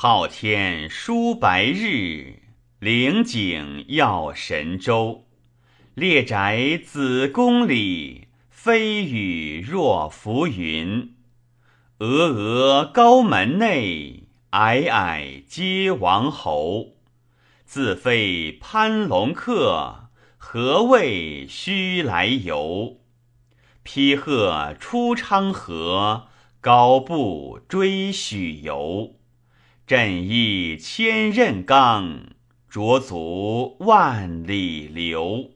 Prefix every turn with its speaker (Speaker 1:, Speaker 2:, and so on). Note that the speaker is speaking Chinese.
Speaker 1: 昊天舒白日，灵景耀神州。列宅子宫里，飞羽若浮云。峨峨高门内，皑皑皆王侯。自非攀龙客，何谓须来游？披鹤出昌河，高步追许由。振翼千仞冈，濯足万里流。